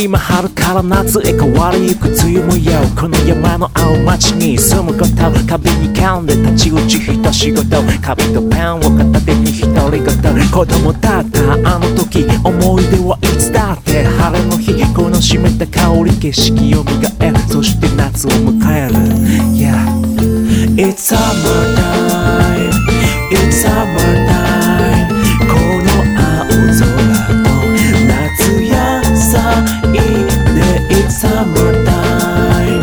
今春から夏へ変わりゆく梅雨もよこの山の青町に住むこと壁に噛んで立ち打ち一仕事紙とペンを片手に独り言子供だったあの時思い出はいつだって晴れの日。この湿った香り景色を磨えそして夏を迎える Yeah It's summer time It's summertime It's summer time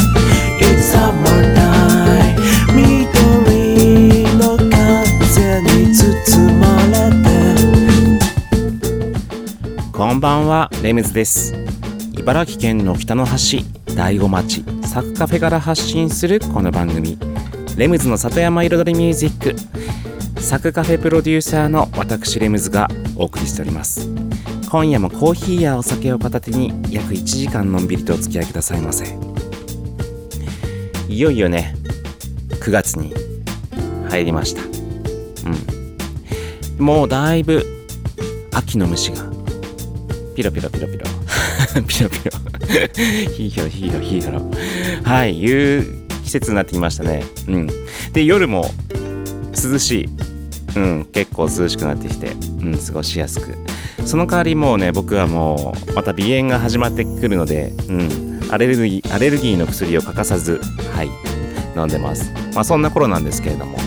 It's summer time 緑の風に包まれて。こんばんはレムズです。茨城県の北の端大子町サクカフェから発信するこの番組。レムズの里山彩りミュージック。サクカフェプロデューサーの私レムズがお送りしております。今夜もコーヒーやお酒を片手に約1時間のんびりとお付き合いくださいませ。いよいよね9月に入りました。うん。もうだいぶ秋の虫が。ピロピロピロピロ。ピロピロ。ヒーヒロヒーロヒーロはいいう季節になってきましたね。うん。で夜も涼しい。うん結構涼しくなってきてうん過ごしやすく。その代わりもうね僕はもうまた鼻炎が始まってくるのでうん。アレルギーアレルギーの薬を欠かさずはい。飲んでます。まあそんな頃なんですけれども。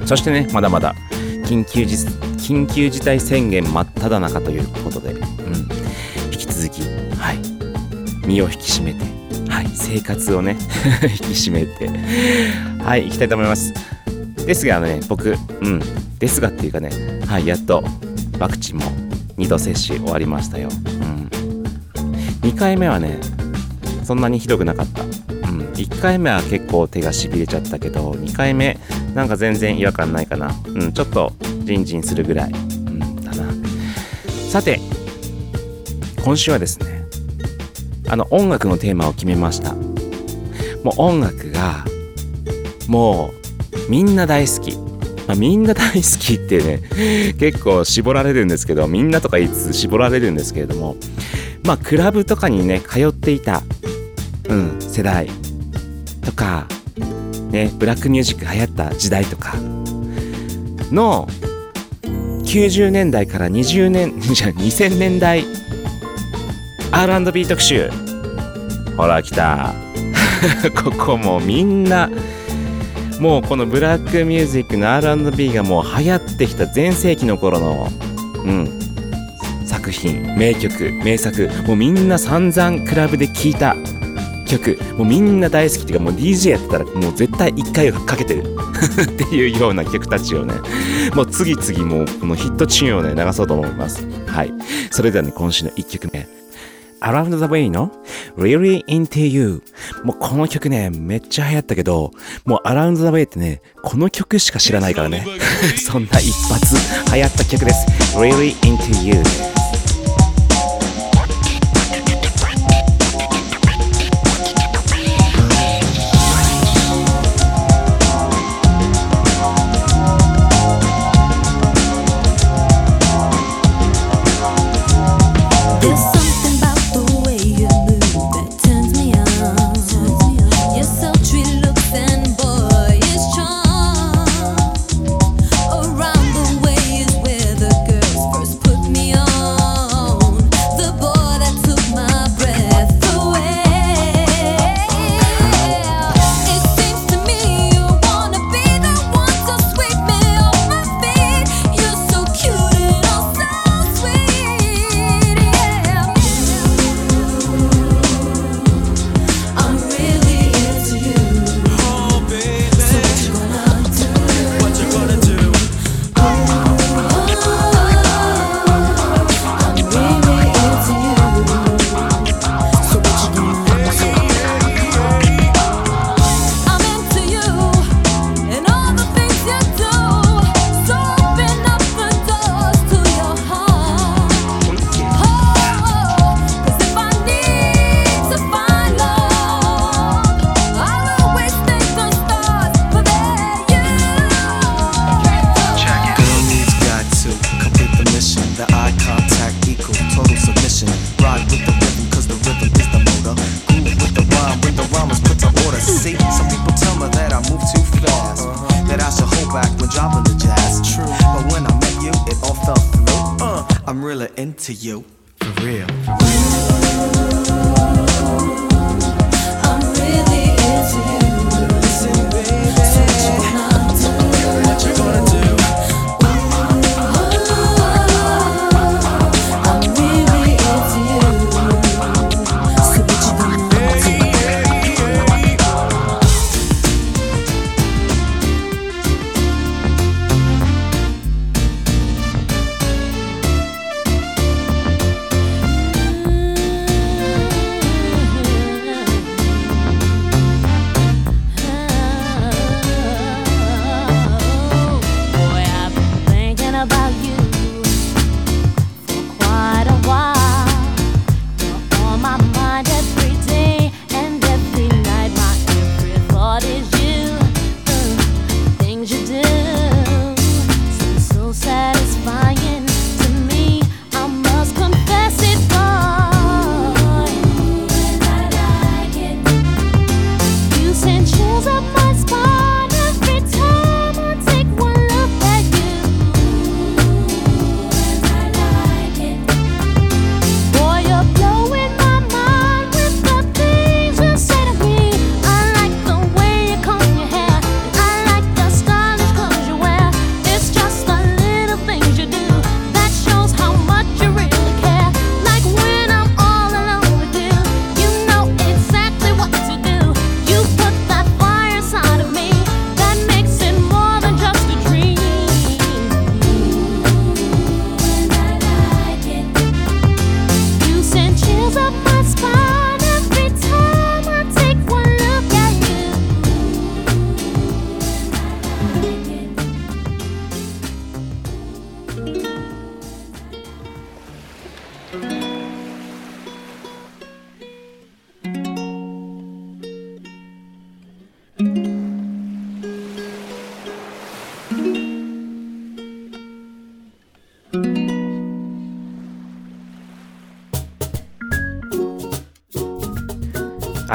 うん。そしてねまだまだ緊急事緊急事態宣言真っ只中ということで、うん、引き続き、はい、身を引き締めて、はい、生活をね 引き締めて、はい、行きたいと思います。ですがね、僕、うん、ですがっていうかね、はい、やっとワクチンも2度接種終わりましたよ。うん、2回目はね、そんなにひどくなかった。うん、1回目は結構手がしびれちゃったけど、2回目、なんか全然違和感ないかな。うん、ちょっとジンジンするぐらい、うん、だな。さて、今週はですね、あの音楽のテーマを決めました。もう音楽が、もうみんな大好き。まあ、みんな大好きってね、結構絞られるんですけど、みんなとかいつつ絞られるんですけれども、まあ、クラブとかにね、通っていた、うん、世代とか、ね、ブラックミュージック流行った時代とかの90年代から20年、じゃ2000年代 R&B 特集。ほら来た。ここもみんな、もうこのブラックミュージックの R&B がもう流行ってきた全盛期の頃の、うん、作品、名曲、名作、もうみんな散々クラブで聴いた曲、もうみんな大好きっていうかもう DJ やってたらもう絶対一回はかけてる っていうような曲たちをね、もう次々もうこのヒットチューンをね、流そうと思います。はい。それではね、今週の1曲目。アラウンドザ・ウイの Really Into You。もうこの曲ね、めっちゃ流行ったけど、もうアラウンドザ・ウェイってね、この曲しか知らないからね。そんな一発流行った曲です。Really Into You。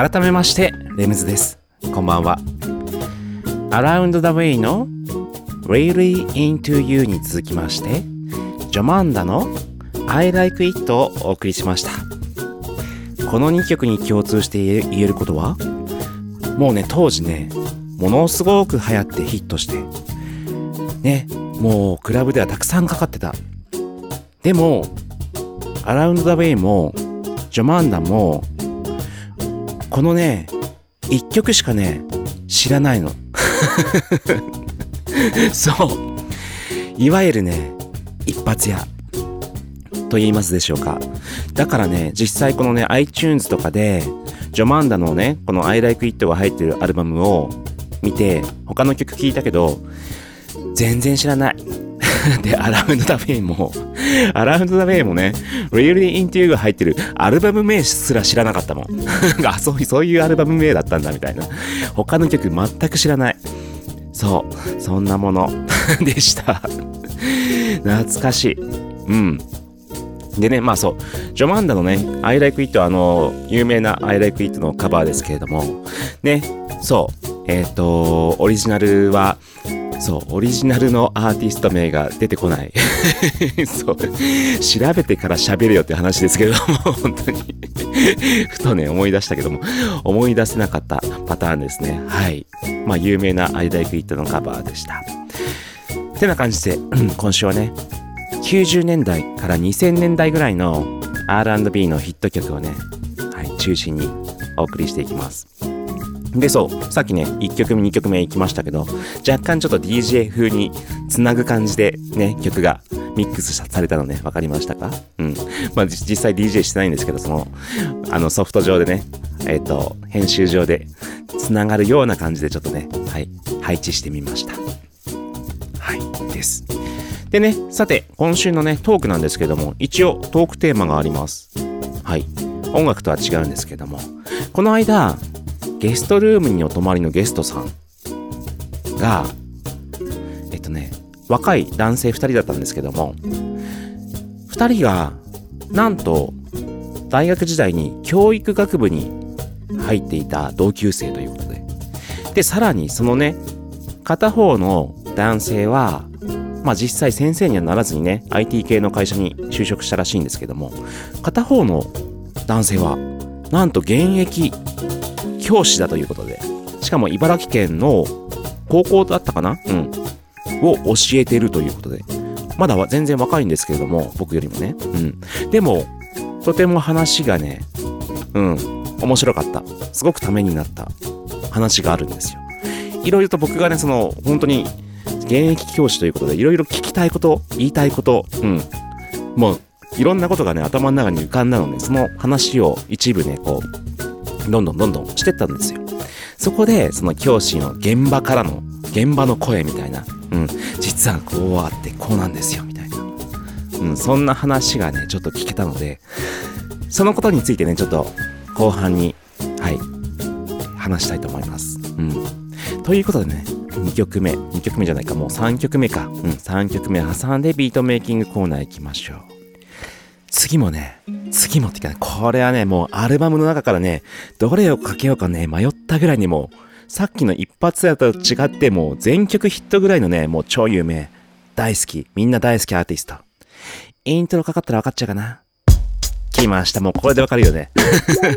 改めまして、レムズです。こんばんは。Around the Way の Really Into You に続きまして、ジョマンダの I Like It をお送りしました。この2曲に共通して言えることは、もうね、当時ね、ものすごく流行ってヒットして、ね、もうクラブではたくさんかかってた。でも、Around the Way も、ジョマンダも、このね、一曲しかね、知らないの。そう。いわゆるね、一発屋。と言いますでしょうか。だからね、実際このね、iTunes とかで、ジョマンダのね、この I Like It が入ってるアルバムを見て、他の曲聴いたけど、全然知らない。で、アラウンド・ザ・ウェイも、アラウンド・ザ・ウェイもね、Really Into You が入ってるアルバム名すら知らなかったもん。あ、そういう、そういうアルバム名だったんだみたいな。他の曲全く知らない。そう、そんなもの でした。懐かしい。うん。でね、まあそう、ジョマンダのね、I Like It はあの、有名な I Like It のカバーですけれども、ね、そう、えっ、と、オリジナルは、そう、オリジナルのアーティスト名が出てこない。そう、調べてから喋るよって話ですけども、本当に。ふとね、思い出したけども、思い出せなかったパターンですね。はい。まあ、有名な I Like It のカバーでした。てな感じで、今週はね、90年代から2000年代ぐらいの R&B のヒット曲をね、はい、中心にお送りしていきます。で、そう、さっきね、1曲目、2曲目行きましたけど、若干ちょっと DJ 風につなぐ感じでね、曲がミックスされたのね、わかりましたか？うん。まあ、実際 DJ してないんですけど、その、あの、ソフト上でね、えっ、と、編集上でつながるような感じでちょっとね、はい、配置してみました。はい、です。でね、さて、今週のね、トークなんですけども、一応トークテーマがあります。はい。音楽とは違うんですけども、この間、ゲストルームにお泊まりのゲストさんが、えっとね、若い男性2人だったんですけども、2人が、なんと、大学時代に教育学部に入っていた同級生ということで。で、さらにそのね、片方の男性は、まあ実際先生にはならずにね IT 系の会社に就職したらしいんですけども片方の男性はなんと現役教師だということで。しかも茨城県の高校だったかな？うん。を教えてるということで。まだ全然若いんですけれども僕よりもね。うん。でもとても話がねうん。面白かった。すごくためになった。話があるんですよ。いろいろと僕がねその本当に現役教師ということでいろいろ聞きたいこと言いたいことうん。もういろんなことがね頭の中に浮かんだのでその話を一部ねこうどんどんどんどんしてったんですよ。そこでその教師の現場からの現場の声みたいなうん実はこうあってこうなんですよみたいな。うんそんな話がねちょっと聞けたのでそのことについてねちょっと後半にはい話したいと思います。うん。ということでね2曲目2曲目じゃないかもう3曲目か。うん3曲目挟んでビートメイキングコーナー行きましょう。次もね次もってかねこれはねもうアルバムの中からねどれをかけようかね迷ったぐらいにもうさっきの一発やと違ってもう全曲ヒットぐらいのねもう超有名大好きみんな大好きアーティスト。イントロかかったら分かっちゃうかな。来ました。もうこれでわかるよね。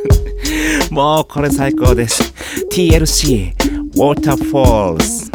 もうこれ最高です。TLC Waterfalls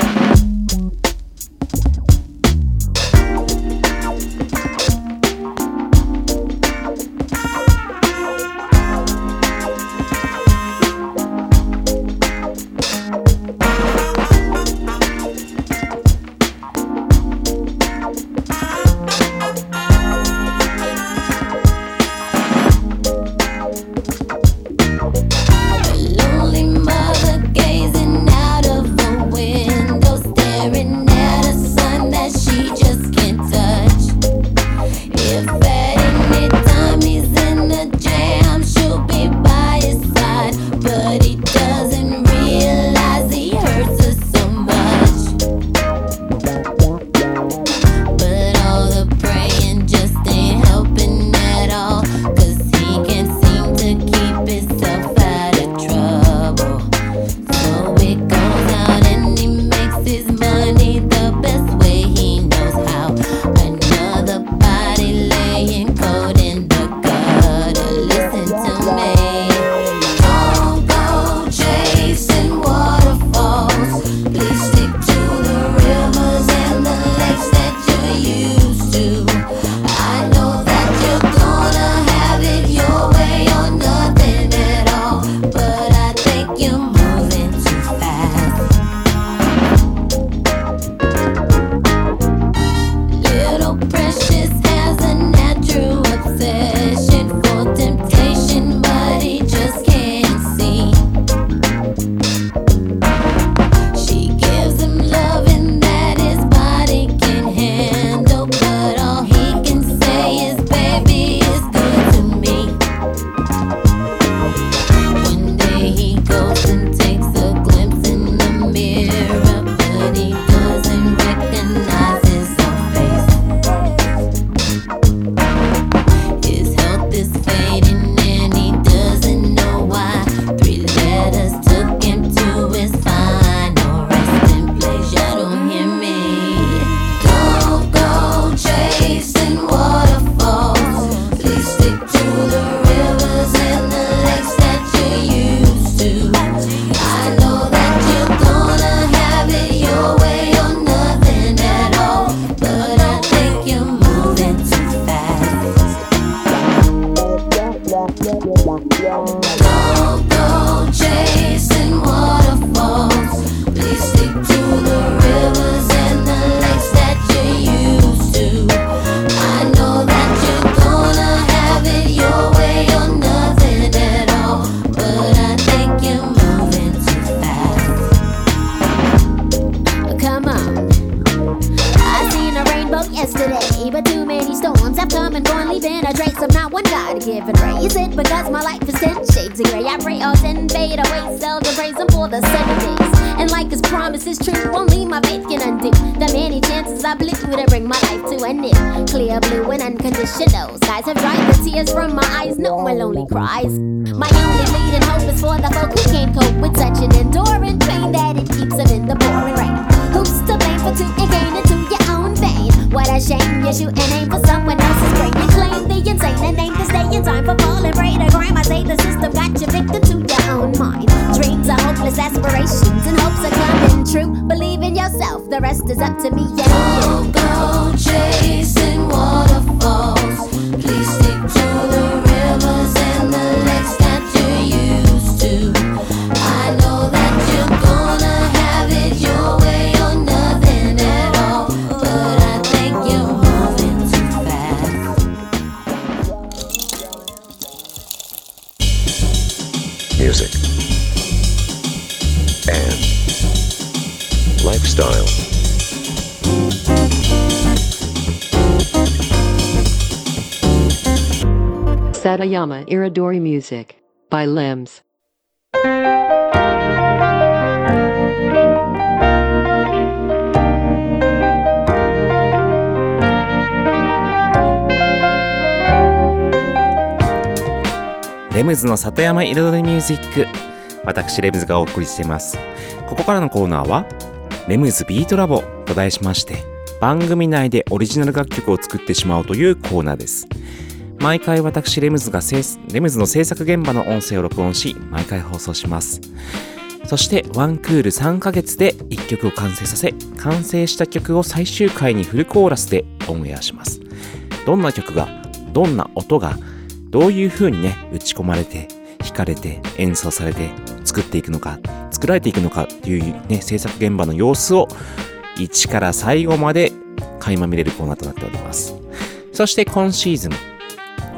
Sayama Iridori Music by Limbs. レムズの里山彩りミュージック私レムズがお送りしています。ここからのコーナーはレムズビートラボと題しまして番組内でオリジナル楽曲を作ってしまおうというコーナーです。毎回私レムズがレムズの制作現場の音声を録音し毎回放送します。そしてワンクール3ヶ月で1曲を完成させ完成した曲を最終回にフルコーラスでオンエアします。どんな曲がどんな音がどういう風にね打ち込まれて弾かれて演奏されて作っていくのか作られていくのかっていうね制作現場の様子を1から最後まで垣間見れるコーナーとなっております。そして今シーズン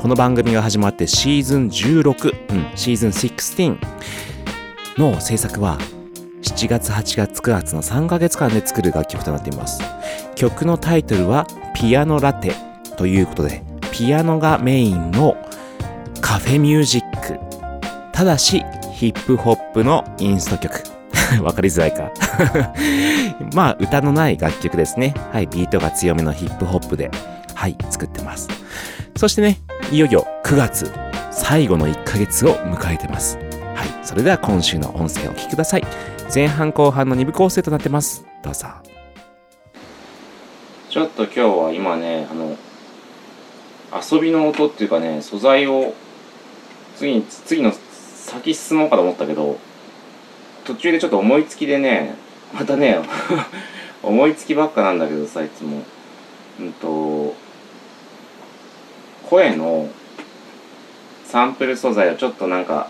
この番組が始まってシーズン16、うん、シーズン16の制作は7月、8月、9月の3ヶ月間で作る楽曲となっています。曲のタイトルはピアノラテということで、ピアノがメインのカフェミュージック。ただし、ヒップホップのインスト曲。わかりづらいか。まあ、歌のない楽曲ですね。はい、ビートが強めのヒップホップで、はい、作ってます。そしてね、いよいよ9月、最後の1ヶ月を迎えてます。はい、それでは今週の音声をお聞きください。前半後半の2部構成となってます。どうぞ。ちょっと今日は今ね、あの、遊びの音っていうかね、素材を次に、次の先進もうかと思ったけど、途中でちょっと思いつきでね、またね、思いつきばっかなんだけどさ、いつも。うんと、声のサンプル素材をちょっとなんか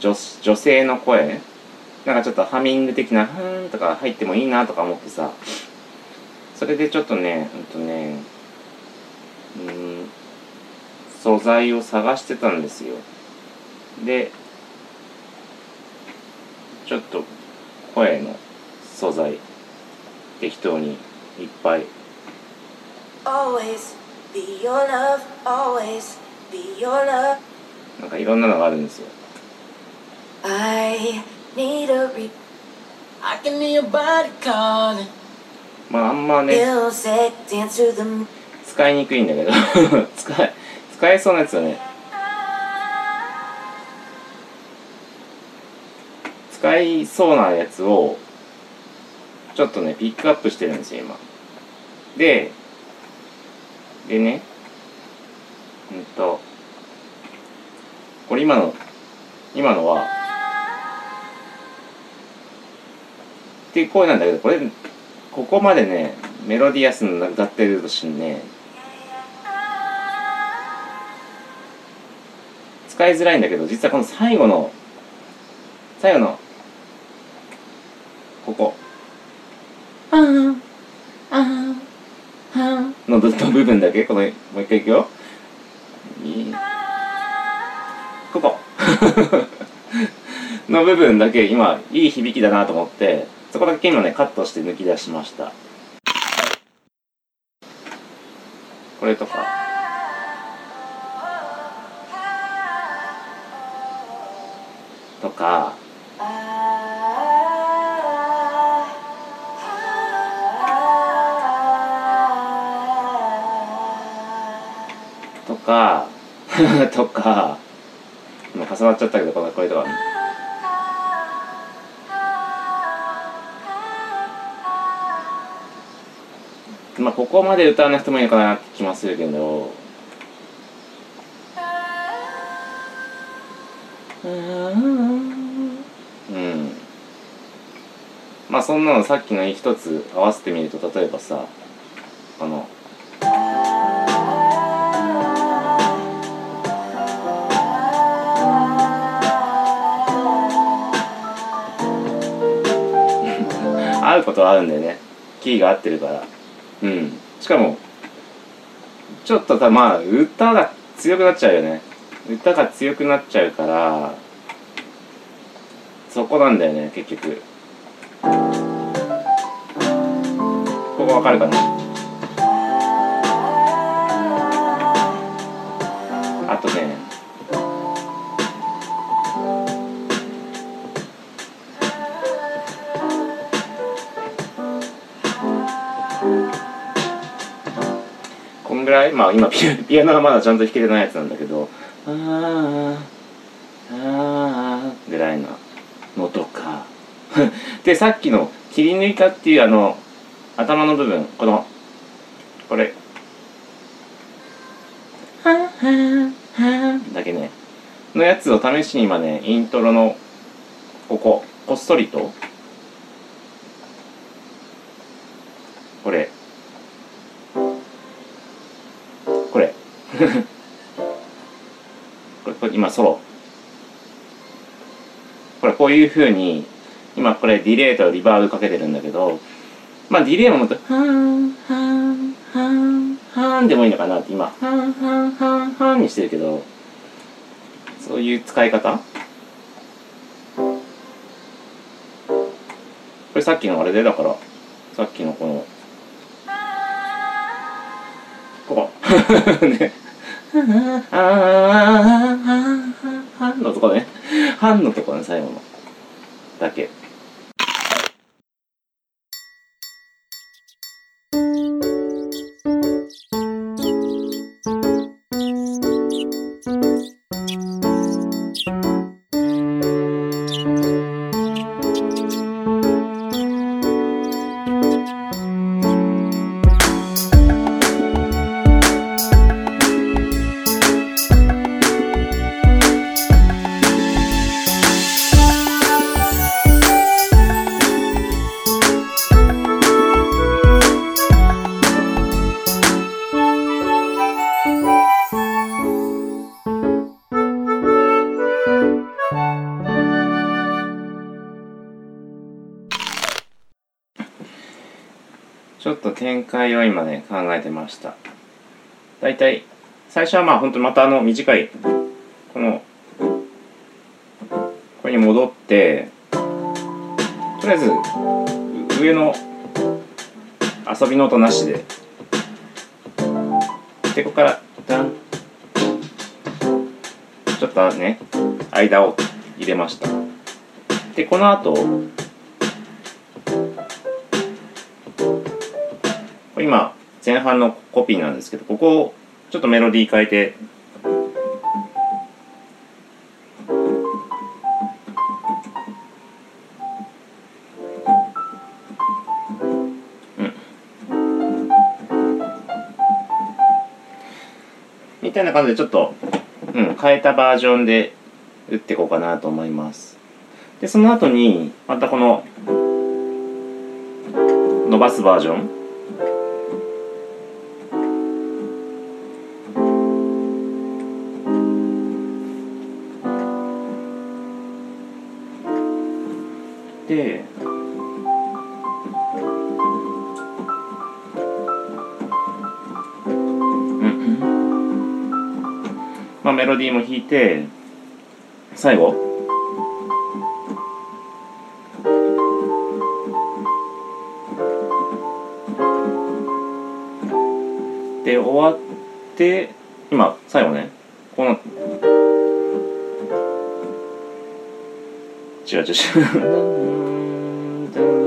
女女性の声？なんかちょっとハミング的な「ふーん」とか入ってもいいなとか思ってさ。それでちょっとねうんとねうん素材を探してたんですよ。でちょっと声の素材適当にいっぱい。Always なんかいろんなのがあるんですよ。まああんまね使いにくいんだけど。使,え使えそうなやつだね使いそうなやつをちょっとねピックアップしてるんですよ今。ででねうんとこれ今の今のはっていう声なんだけどこれここまでねメロディアスに歌ってるとしてね使いづらいんだけど実はこの最後の最後のここあーあーあーのの部分だけ。このもう一回いくよ。ここ。の部分だけ今いい響きだなと思ってそこだけ今ねカットして抜き出しました。これとか。とか。か とかもう重なっちゃったけどこれこれとかまあここまで歌わなくてもいいかなって気もするけど。うん。まあそんなのさっきの一つ合わせてみると例えばさ。うことはあるんだよね。キーが合ってるから。うん。しかもちょっとたまあ歌が強くなっちゃうよね。歌が強くなっちゃうからそこなんだよね結局。ここわかるかな？いまあ今ピアピアノがまだちゃんと弾けてないやつなんだけどあーあーぐらいなのとか。でさっきの切り抜いたっていうあの頭の部分このこれ。だけねのやつを試しに今ねイントロのこここっそりとこれ今ソロ。これこういうふうに今これディレイとリバーブかけてるんだけどまあディレイももっとはんはんはんはんでもいいのかなって今はんはんはんはんにしてるけどそういう使い方？これさっきのあれでだからさっきのこのここ。ね。のとこね半のとこね最後のだけてました。だいたい最初はまあ本当またあの短いこのこれに戻ってとりあえず上の遊びの音なしででここからダン。ちょっとね間を入れました。でこの後これ今前半のコピーなんですけどここをちょっとメロディー変えて。みたいな感じでちょっと、うん、変えたバージョンで打っていこうかなと思います。でその後にまたこの伸ばすバージョン。て最後。で終わって今最後ね。この。違う違う違う。ダン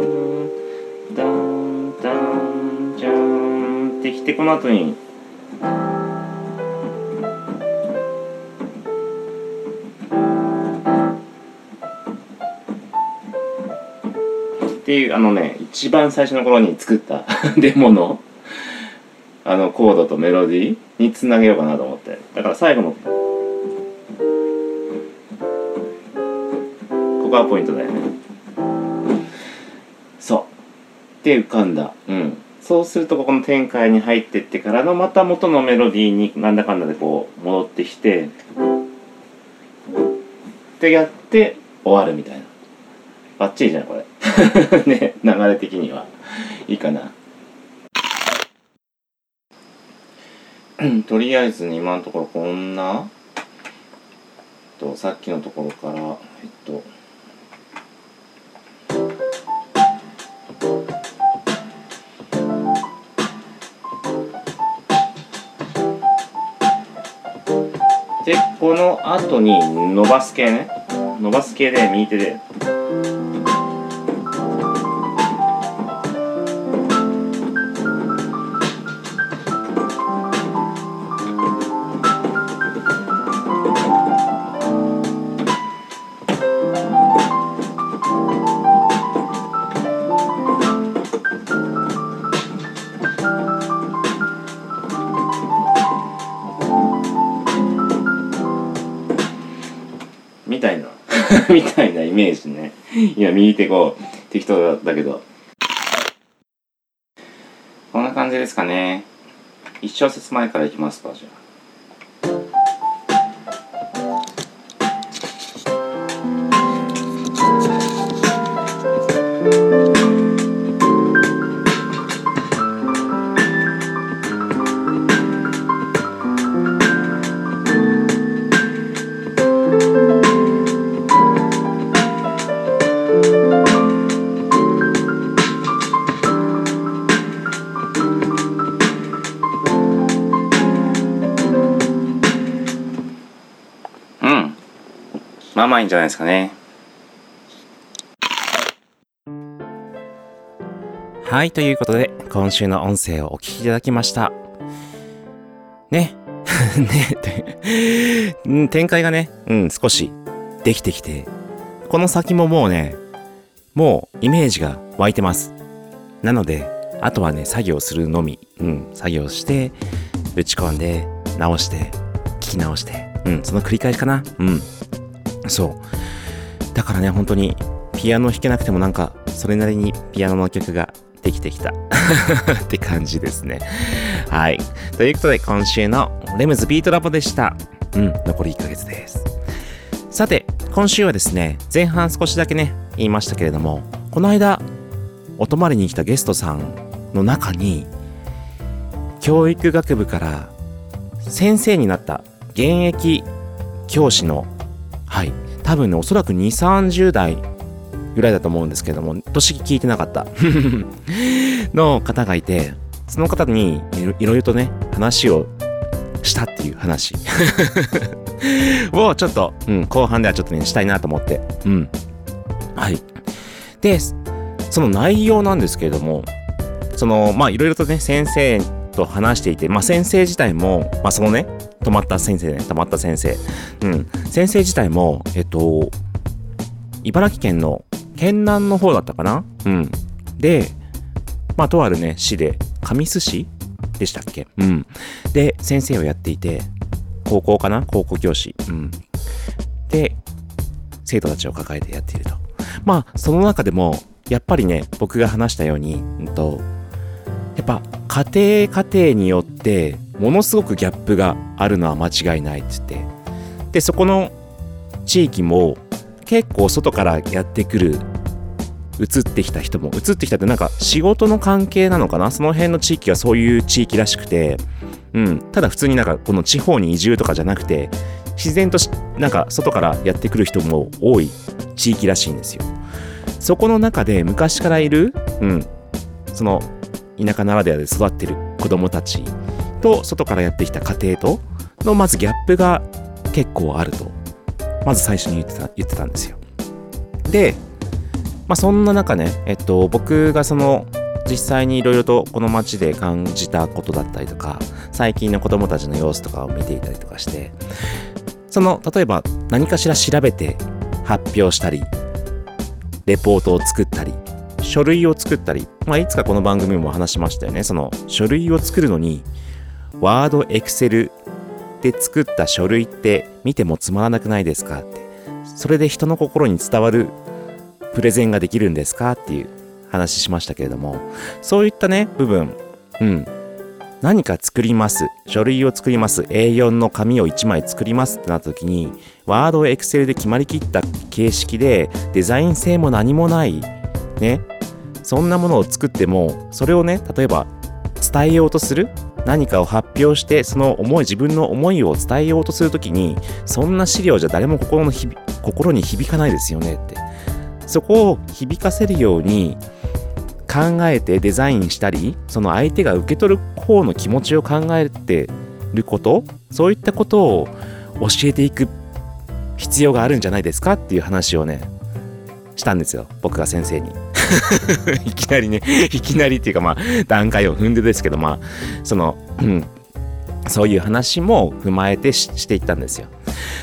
ダンダンジャンってきてこの後にあのね一番最初の頃に作った デモのあのコードとメロディーにつなげようかなと思って。だから最後のここがポイントだよね。って浮かんだ。うん。そうするとここの展開に入ってってからのまた元のメロディーになんだかんだでこう戻ってきてってやって終わるみたいな。バッチリじゃんこれ。ね流れ的には。いいかな。とりあえず今のところこんな。とさっきのところからえっと。でこの後に伸ばす系ね。伸ばす系で右手で。今右手こう適当だけど。こんな感じですかね。1小節前からいきますかじゃまあまあいんじゃないですかね。はいということで今週の音声をお聞きいただきました。ね。ね。展開がねうん少しできてきてこの先ももうねもうイメージが湧いてます。なのであとはね作業するのみうん作業して打ち込んで直して聞き直してうんその繰り返しかな。うん。そう。だからね本当にピアノ弾けなくてもなんかそれなりにピアノの曲ができてきた。って感じですね。はい。ということで今週のレムズビートラボでした。うん残り1ヶ月です。さて今週はですね前半少しだけね言いましたけれどもこの間お泊まりに来たゲストさんの中に教育学部から先生になった現役教師のはい。多分ねおそらく2 3 0代ぐらいだと思うんですけども年聞いてなかった。の方がいてその方にいろいろとね話をしたっていう話。をちょっと、うん、後半ではちょっとねしたいなと思って。うん。はい。でその内容なんですけれどもそのまあいろいろとね先生と話していてまあ先生自体もまあそのね泊まった先生ね泊まった先生。うん。先生自体もえっと茨城県の県南の方だったかな？うん。でまあとあるね市で神栖市でしたっけ？うん。で先生をやっていて高校かな？高校教師。うん。で生徒たちを抱えてやっていると。まあその中でもやっぱりね僕が話したように、うんと、やっぱ家庭家庭によってものすごくギャップがあるのは間違いないって言って。でそこの地域も結構外からやってくる移ってきた人も移ってきたってなんか仕事の関係なのかな？その辺の地域はそういう地域らしくて。うん。ただ普通になんかこの地方に移住とかじゃなくて自然としなんか外からやってくる人も多い地域らしいんですよ。そこの中で昔からいるうん。その田舎ならではで育ってる子供たち。と外からやってきた家庭とのまずギャップが結構あると。まず最初に言ってた言ってたんですよ。でまあそんな中ねえっと僕がその実際にいろいろとこの街で感じたことだったりとか最近の子供たちの様子とかを見ていたりとかしてその例えば何かしら調べて発表したりレポートを作ったり書類を作ったり、まあ、いつかこの番組も話しましたよね。その書類を作るのにワード、エクセルで作った書類って見てもつまらなくないですか？ってそれで人の心に伝わるプレゼンができるんですか？っていう話しましたけれども、そういったね、部分、うん。何か作ります。書類を作ります。A4 の紙を1枚作りますってなった時に、ワード、エクセルで決まりきった形式で、デザイン性も何もない、ね。そんなものを作っても、それをね、例えば伝えようとする何かを発表して、その思い、自分の思いを伝えようとするときに、そんな資料じゃ誰も心のひ心に響かないですよねって。そこを響かせるように考えてデザインしたり、その相手が受け取る方の気持ちを考えてること、そういったことを教えていく必要があるんじゃないですかっていう話をね、したんですよ。僕が先生に。いきなりね、いきなりっていうかまあ、段階を踏んでですけど、まあ、その、うん、そういう話も踏まえてしていったんですよ。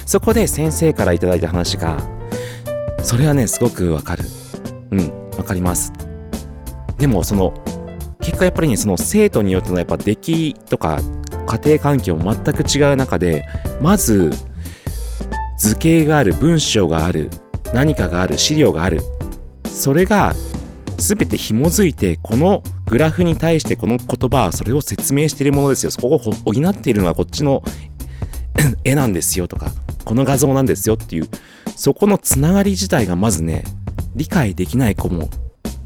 そこで先生からいただいた話が、それはね、すごくわかる。うん、わかります。でも、その、結果やっぱりね、その生徒によってのやっぱ出来とか家庭環境も全く違う中で、まず、図形がある、文章がある、何かがある、資料がある。それが全て紐づいて、このグラフに対してこの言葉それを説明しているものですよ。そこを補っているのはこっちの 絵なんですよとか、この画像なんですよっていう、そこのつながり自体がまずね、理解できない子も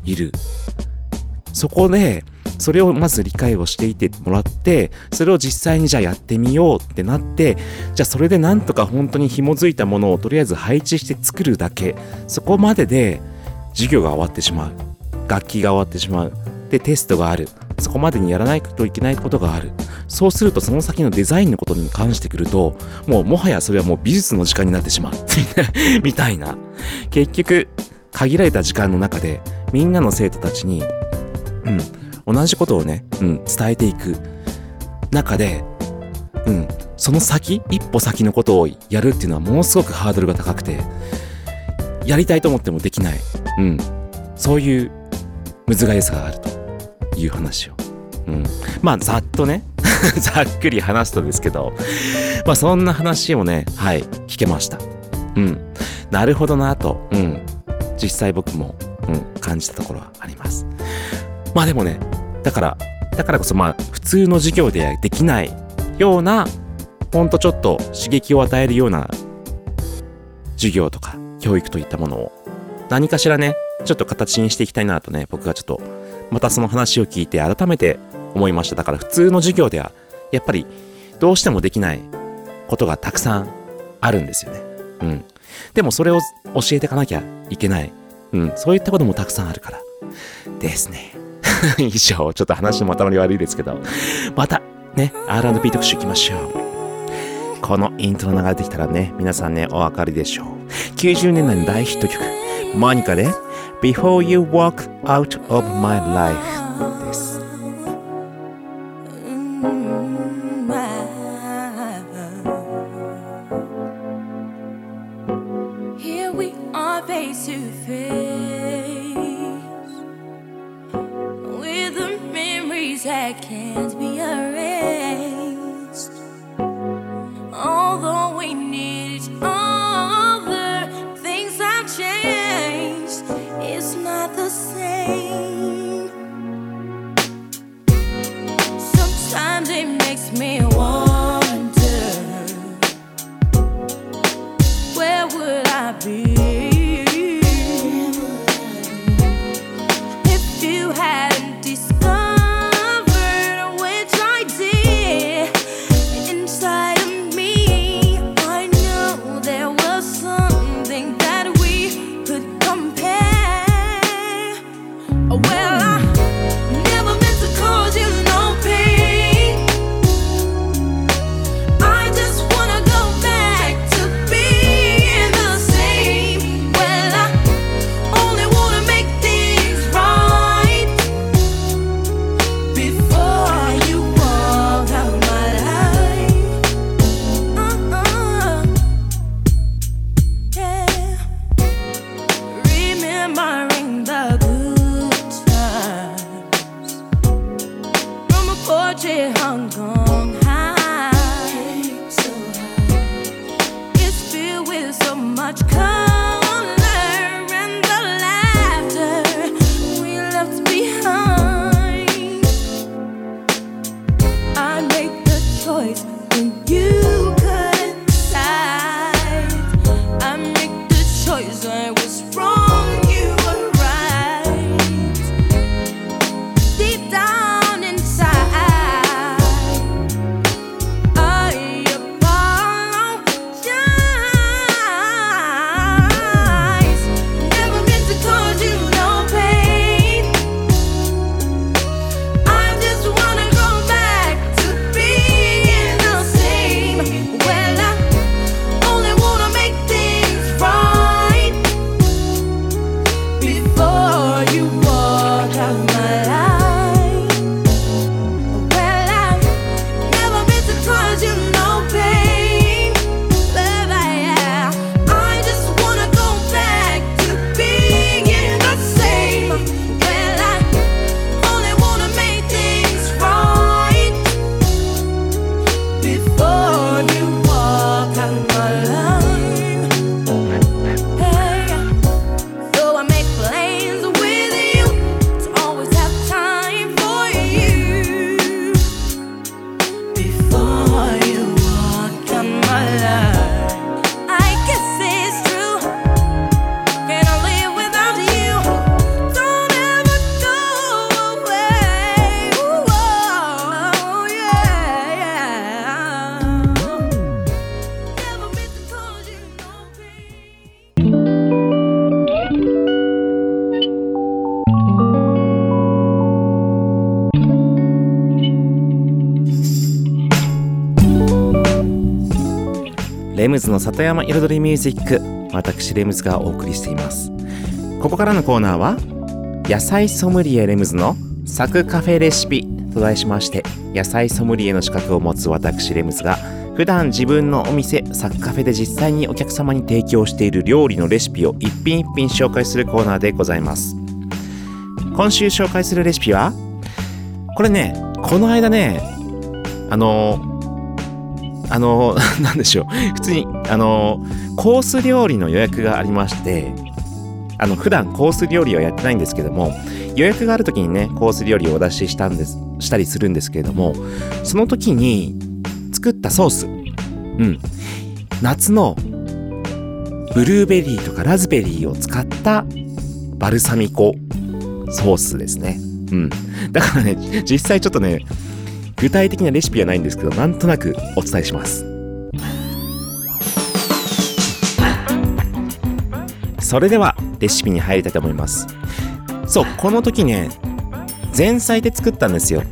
いる。そこで、それをまず理解をしていてもらって、それを実際にじゃあやってみようってなって、じゃあそれでなんとか本当に紐づいたものをとりあえず配置して作るだけ。そこまでで授業が終わってしまう。楽器が終わってしまう。で、テストがある。そこまでにやらないといけないことがある。そうするとその先のデザインのことに関してくると、もうもはやそれはもう美術の時間になってしまう。みたいな。結局、限られた時間の中で、みんなの生徒たちに、うん、同じことをね、うん、伝えていく中で、うん、その先、一歩先のことをやるっていうのはものすごくハードルが高くて、やりたいと思ってもできない。うん。そういう難しさがあるという話を。うん。まあ、ざっとね、ざっくり話すとですけど、まあ、そんな話をね、はい、聞けました。うん。なるほどなと、うん。実際僕も、うん、感じたところはあります。まあでもね、だから、だからこそまあ、普通の授業ではできないような、ほんとちょっと刺激を与えるような授業とか教育といったものを何かしらね、ちょっと形にしていきたいなとね、僕がちょっと、またその話を聞いて改めて思いました。だから普通の授業では、やっぱりどうしてもできないことがたくさんあるんですよね。うん。でもそれを教えていかなきゃいけない。うん。そういったこともたくさんあるから。ですね。以上、ちょっと話のまとまり悪いですけど、またね、R&B 特集行きましょう。このイントロ流れてきたらね、皆さんね、お分かりでしょう。90年代の大ヒット曲、モニカで Before You Walk Out of My Life の里山彩りミュージック私レムズがお送りしています。ここからのコーナーは野菜ソムリエレムズのサクカフェレシピと題しまして野菜ソムリエの資格を持つ私レムズが普段自分のお店サクカフェで実際にお客様に提供している料理のレシピを一品一品紹介するコーナーでございます。今週紹介するレシピはこれねこの間ねあのあの、なんでしょう。普通に、あの、コース料理の予約がありまして、あの、普段コース料理はやってないんですけども、予約がある時にね、コース料理をお出ししたんです、したりするんですけれども、その時に作ったソース、うん、夏のブルーベリーとかラズベリーを使ったバルサミコソースですね。うん。だからね、実際ちょっとね、具体的なレシピはないんですけど、なんとなくお伝えします。それでは、レシピに入りたいと思います。そう、この時ね、前菜で作ったんですよ。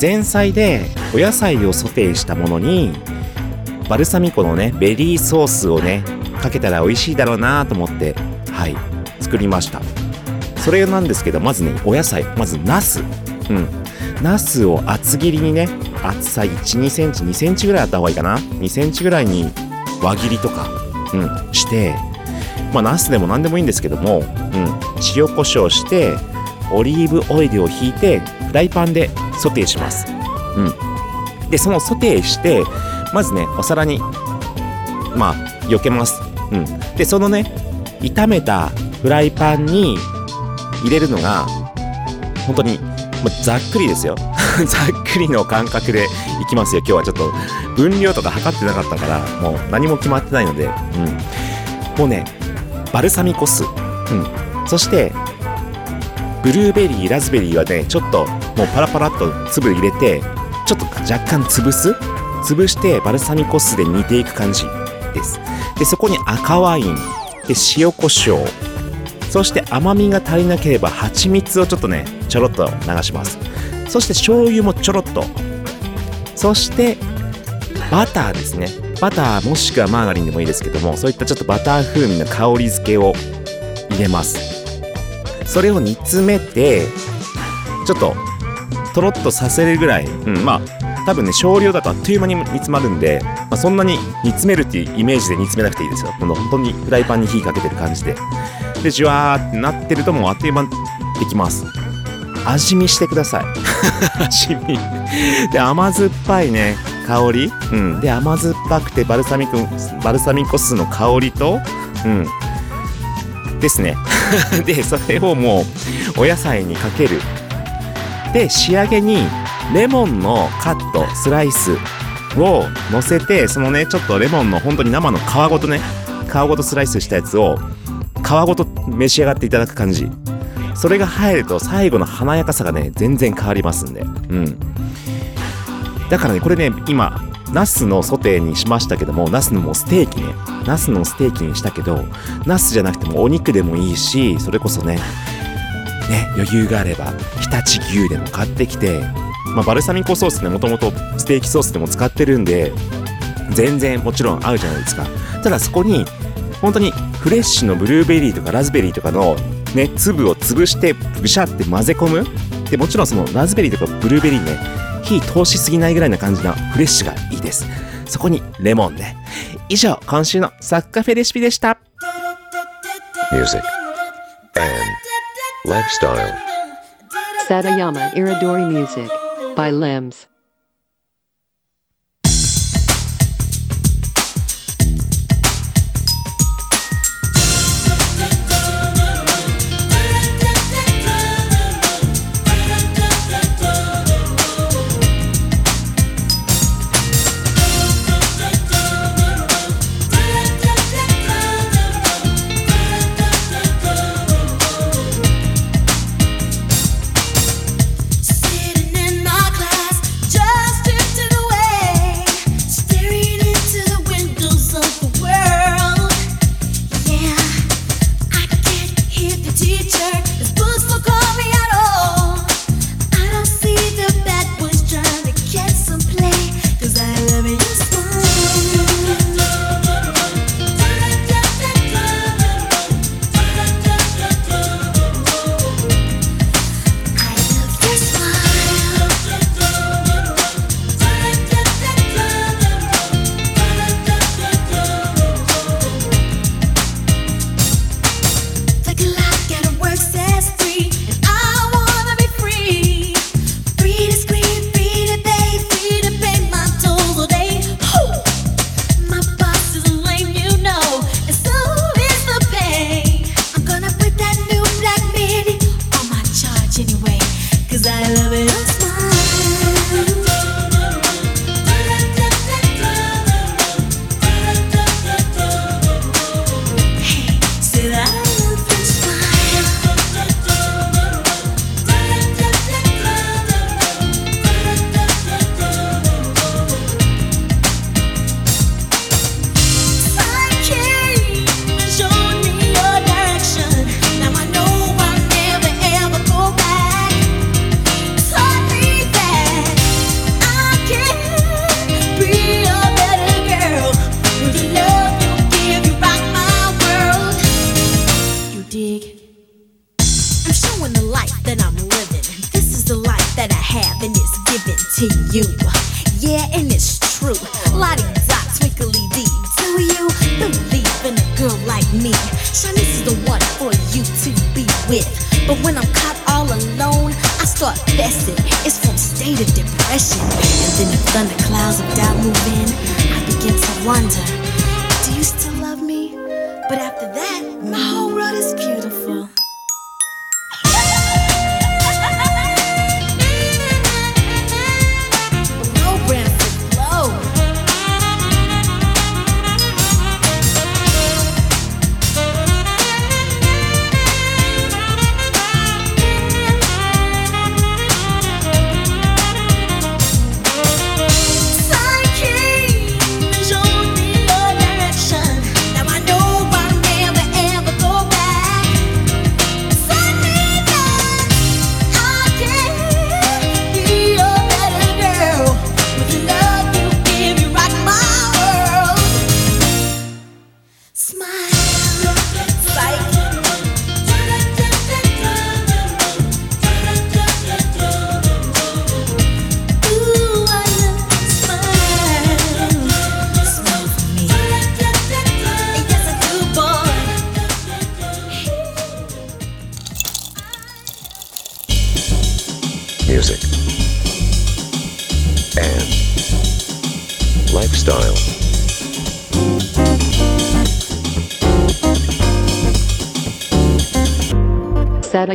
前菜でお野菜をソテーしたものに、バルサミコのね、ベリーソースをね、かけたら美味しいだろうなと思って、はい、作りました。それなんですけど、まずね、お野菜、まずナス。うん。ナスを厚切りにね、厚さ1、2センチ、2センチぐらいあった方がいいかな。2センチぐらいに輪切りとか、うん、して、まあ、ナスでも何でもいいんですけども、うん、塩コショウして、オリーブオイルをひいて、フライパンでソテーします。うん。で、そのソテーして、まずね、お皿に、まあ、避けます。うん。で、そのね、炒めたフライパンに入れるのが、本当に、まあ、ざっくりですよ。ざっくりの感覚でいきますよ。今日はちょっと分量とか測ってなかったから、もう何も決まってないので、うん。もうね、バルサミコ酢。うん。そして、ブルーベリー、ラズベリーはね、ちょっともうパラパラっと粒入れて、ちょっと若干潰す？潰してバルサミコ酢で煮ていく感じです。で、そこに赤ワイン、で、塩コショウ、そして甘みが足りなければ蜂蜜をちょっとね、ちょろっと流します。そして醤油もちょろっと。そして、バターですね。バターもしくはマーガリンでもいいですけども、そういったちょっとバター風味の香り付けを入れます。それを煮詰めて、ちょっと、とろっとさせるぐらい、うん、まあ、多分ね、少量だとあっという間に煮詰まるんで、まあ、そんなに煮詰めるっていうイメージで煮詰めなくていいですよ。この本当にフライパンに火かけてる感じで。で、ジュワーってなってるともうあっという間にできます。味見してください。味見。で、甘酸っぱいね、香り。うん。で、甘酸っぱくてバルサミコ、バルサミコ酢の香りと、うん。ですね。で、それをもう、お野菜にかける。で、仕上げに、レモンのカット、スライスを乗せて、そのね、ちょっとレモンの本当に生の皮ごとね、皮ごとスライスしたやつを、皮ごと召し上がっていただく感じ。それが入ると最後の華やかさがね、全然変わりますんで。うん。だからね、これね、今、ナスのソテーにしましたけども、ナスのもうステーキね。ナスのステーキにしたけど、ナスじゃなくてもお肉でもいいし、それこそね、ね、余裕があれば、常陸牛でも買ってきて、まあ、バルサミコソースね、もともとステーキソースでも使ってるんで、全然もちろん合うじゃないですか。ただそこに、本当にフレッシュのブルーベリーとかラズベリーとかのね粒を潰してぐしゃって混ぜ込む。でもちろんそのラズベリーとかブルーベリーね火通しすぎないぐらいな感じなフレッシュがいいです。そこにレモンね。以上今週のサッカフェレシピでした。Music, and lifestyle. Satayama Iridori Music by Limbs.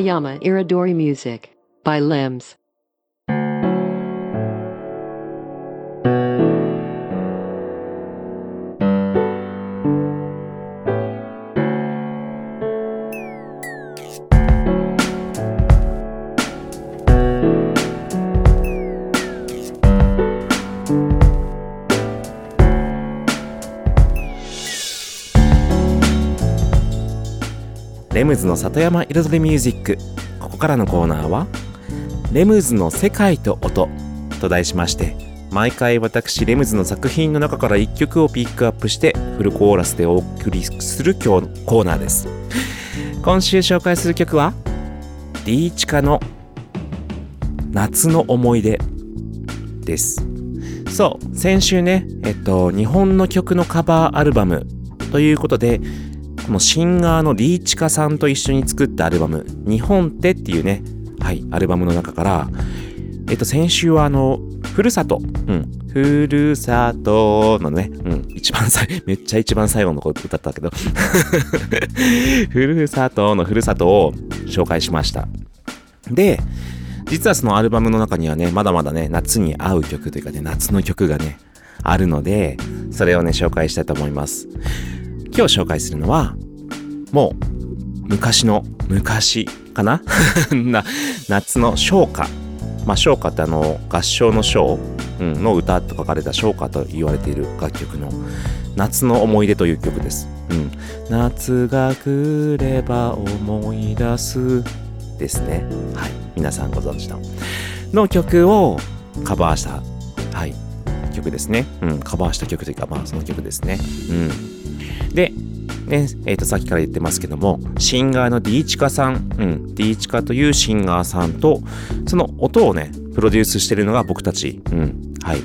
'Satayama Iridori Music' by Limbs. “ムズの里山彩りミュージック”ここからのコーナーは「レムズの世界と音」と題しまして毎回私レムズの作品の中から1曲をピックアップしてフルコーラスでお送りする今日のコーナーです。今週紹介する曲はリーチカの夏の思い出です。そう先週ねえっと日本の曲のカバーアルバムということでこのシンガーのリーチカさんと一緒に作ったアルバム「日本って」っていうねはいアルバムの中からえっと先週はあのふるさとうんふるさとのね、うん、一番最、めっちゃ一番最後のこと歌ったけど、ふるさとのふるさとを紹介しました。で、実はそのアルバムの中にはね、まだまだね、夏に合う曲というかね、夏の曲がね、あるので、それをね、紹介したいと思います。今日紹介するのは、もう、昔の、昔かな？夏の唱歌。まあ、唱歌ってあの、合唱の唱、うん、の歌と書かれた唱歌と言われている楽曲の、夏の思い出という曲です。うん。夏が来れば思い出すですね。はい。皆さんご存知の。の曲をカバーした、はい。曲ですね。うん。カバーした曲というか、まあ、その曲ですね。うん。で、ね、えっ、と、さっきから言ってますけども、シンガーのディーチカさん、うん、ディーチカというシンガーさんと、その音をね、プロデュースしてるのが僕たち、うん、はい。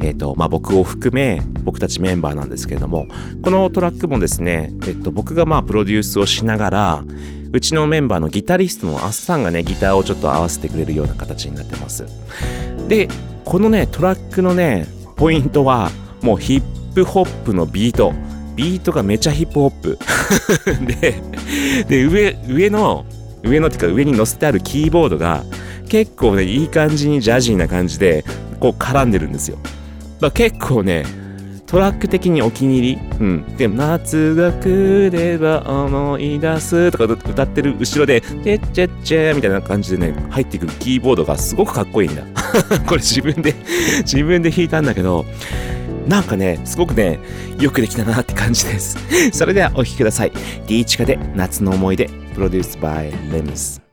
えっ、と、まあ、僕を含め、僕たちメンバーなんですけれども、このトラックもですね、えっと、僕がまあ、プロデュースをしながら、うちのメンバーのギタリストのアッサンがね、ギターをちょっと合わせてくれるような形になってます。で、このね、トラックのね、ポイントは、もうヒップホップのビート。ビートがめちゃヒップホップ。で、で、上、上の、上のっていうか上に乗せてあるキーボードが、結構ね、いい感じにジャジーな感じで、こう絡んでるんですよ。だ結構ね、トラック的にお気に入り。うん。で、夏が来れば思い出すとか歌ってる後ろで、チェッチェッチェみたいな感じでね、入ってくるキーボードがすごくかっこいいんだ。これ自分で、自分で弾いたんだけど、なんかね、すごくね、よくできたなって感じです。それではお聴きください。ディーチカで夏の思い出、プロデュースバイレムス。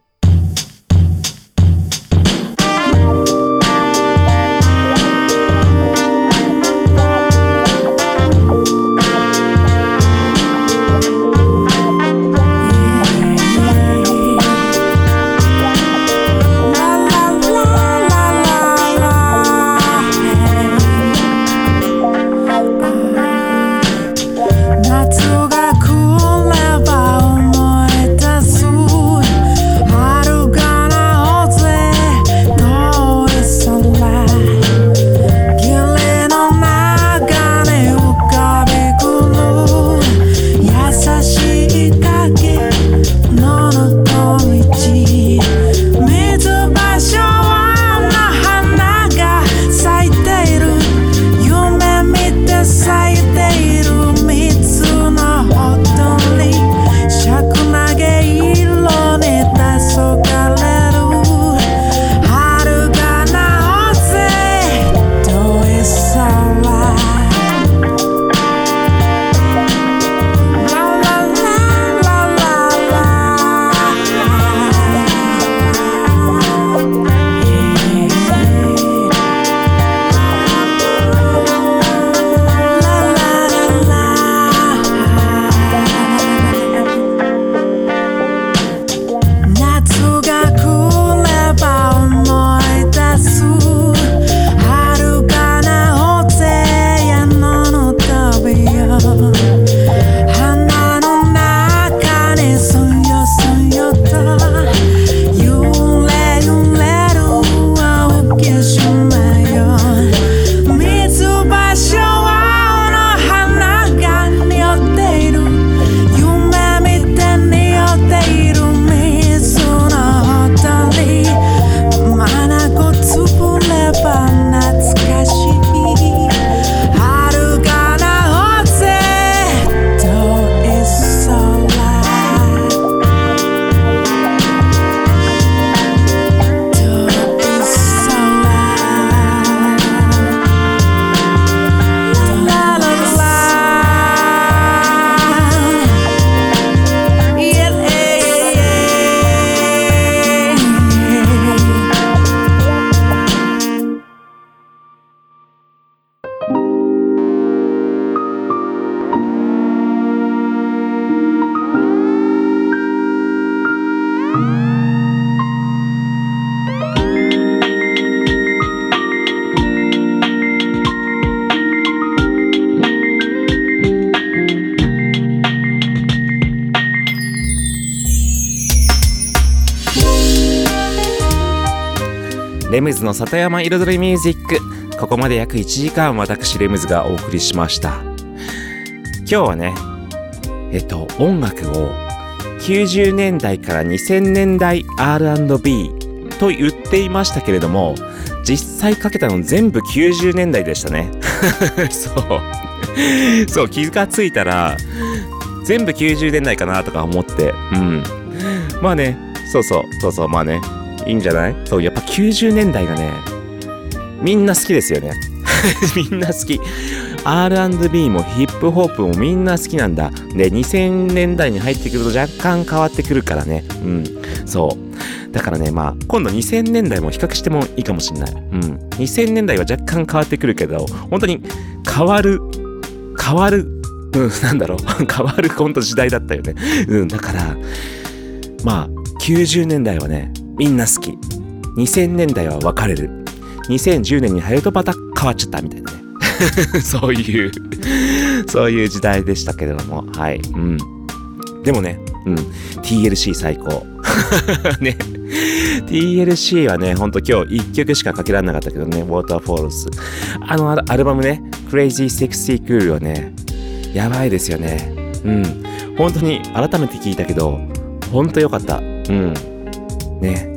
レムズの里山彩りミュージック。ここまで約1時間私レムズがお送りしました。今日はね、えっと、音楽を90年代から2000年代 R&B と言っていましたけれども、実際かけたの全部90年代でしたね。そう。そう、気がついたら、全部90年代かなとか思って、うん。まあね、そうそう、そうそう、まあね、いいんじゃない？そう、90年代がね、みんな好きですよね。みんな好き。R&B もヒップホップもみんな好きなんだ。で、2000年代に入ってくると若干変わってくるからね。うん。そう。だからね、まあ、今度2000年代も比較してもいいかもしんない。うん。2000年代は若干変わってくるけど、本当に変わる、変わる、うん、なんだろう。変わる本当時代だったよね。うん、だから、まあ、90年代はね、みんな好き。2000年代は分かれる。2010年に入るとまた変わっちゃったみたいなね。そういう、そういう時代でしたけれども、はい。うん。でもね、うん。TLC 最高。ね。TLC はね、ほんと今日1曲しかかけられなかったけどね、Waterfalls。あのアルバムね、Crazy Sexy Cool はね、やばいですよね。うん。本当に改めて聞いたけど、ほんとよかった。うん。ね。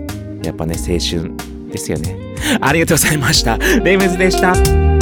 やっぱね、青春ですよね。ありがとうございました。レイムズでした。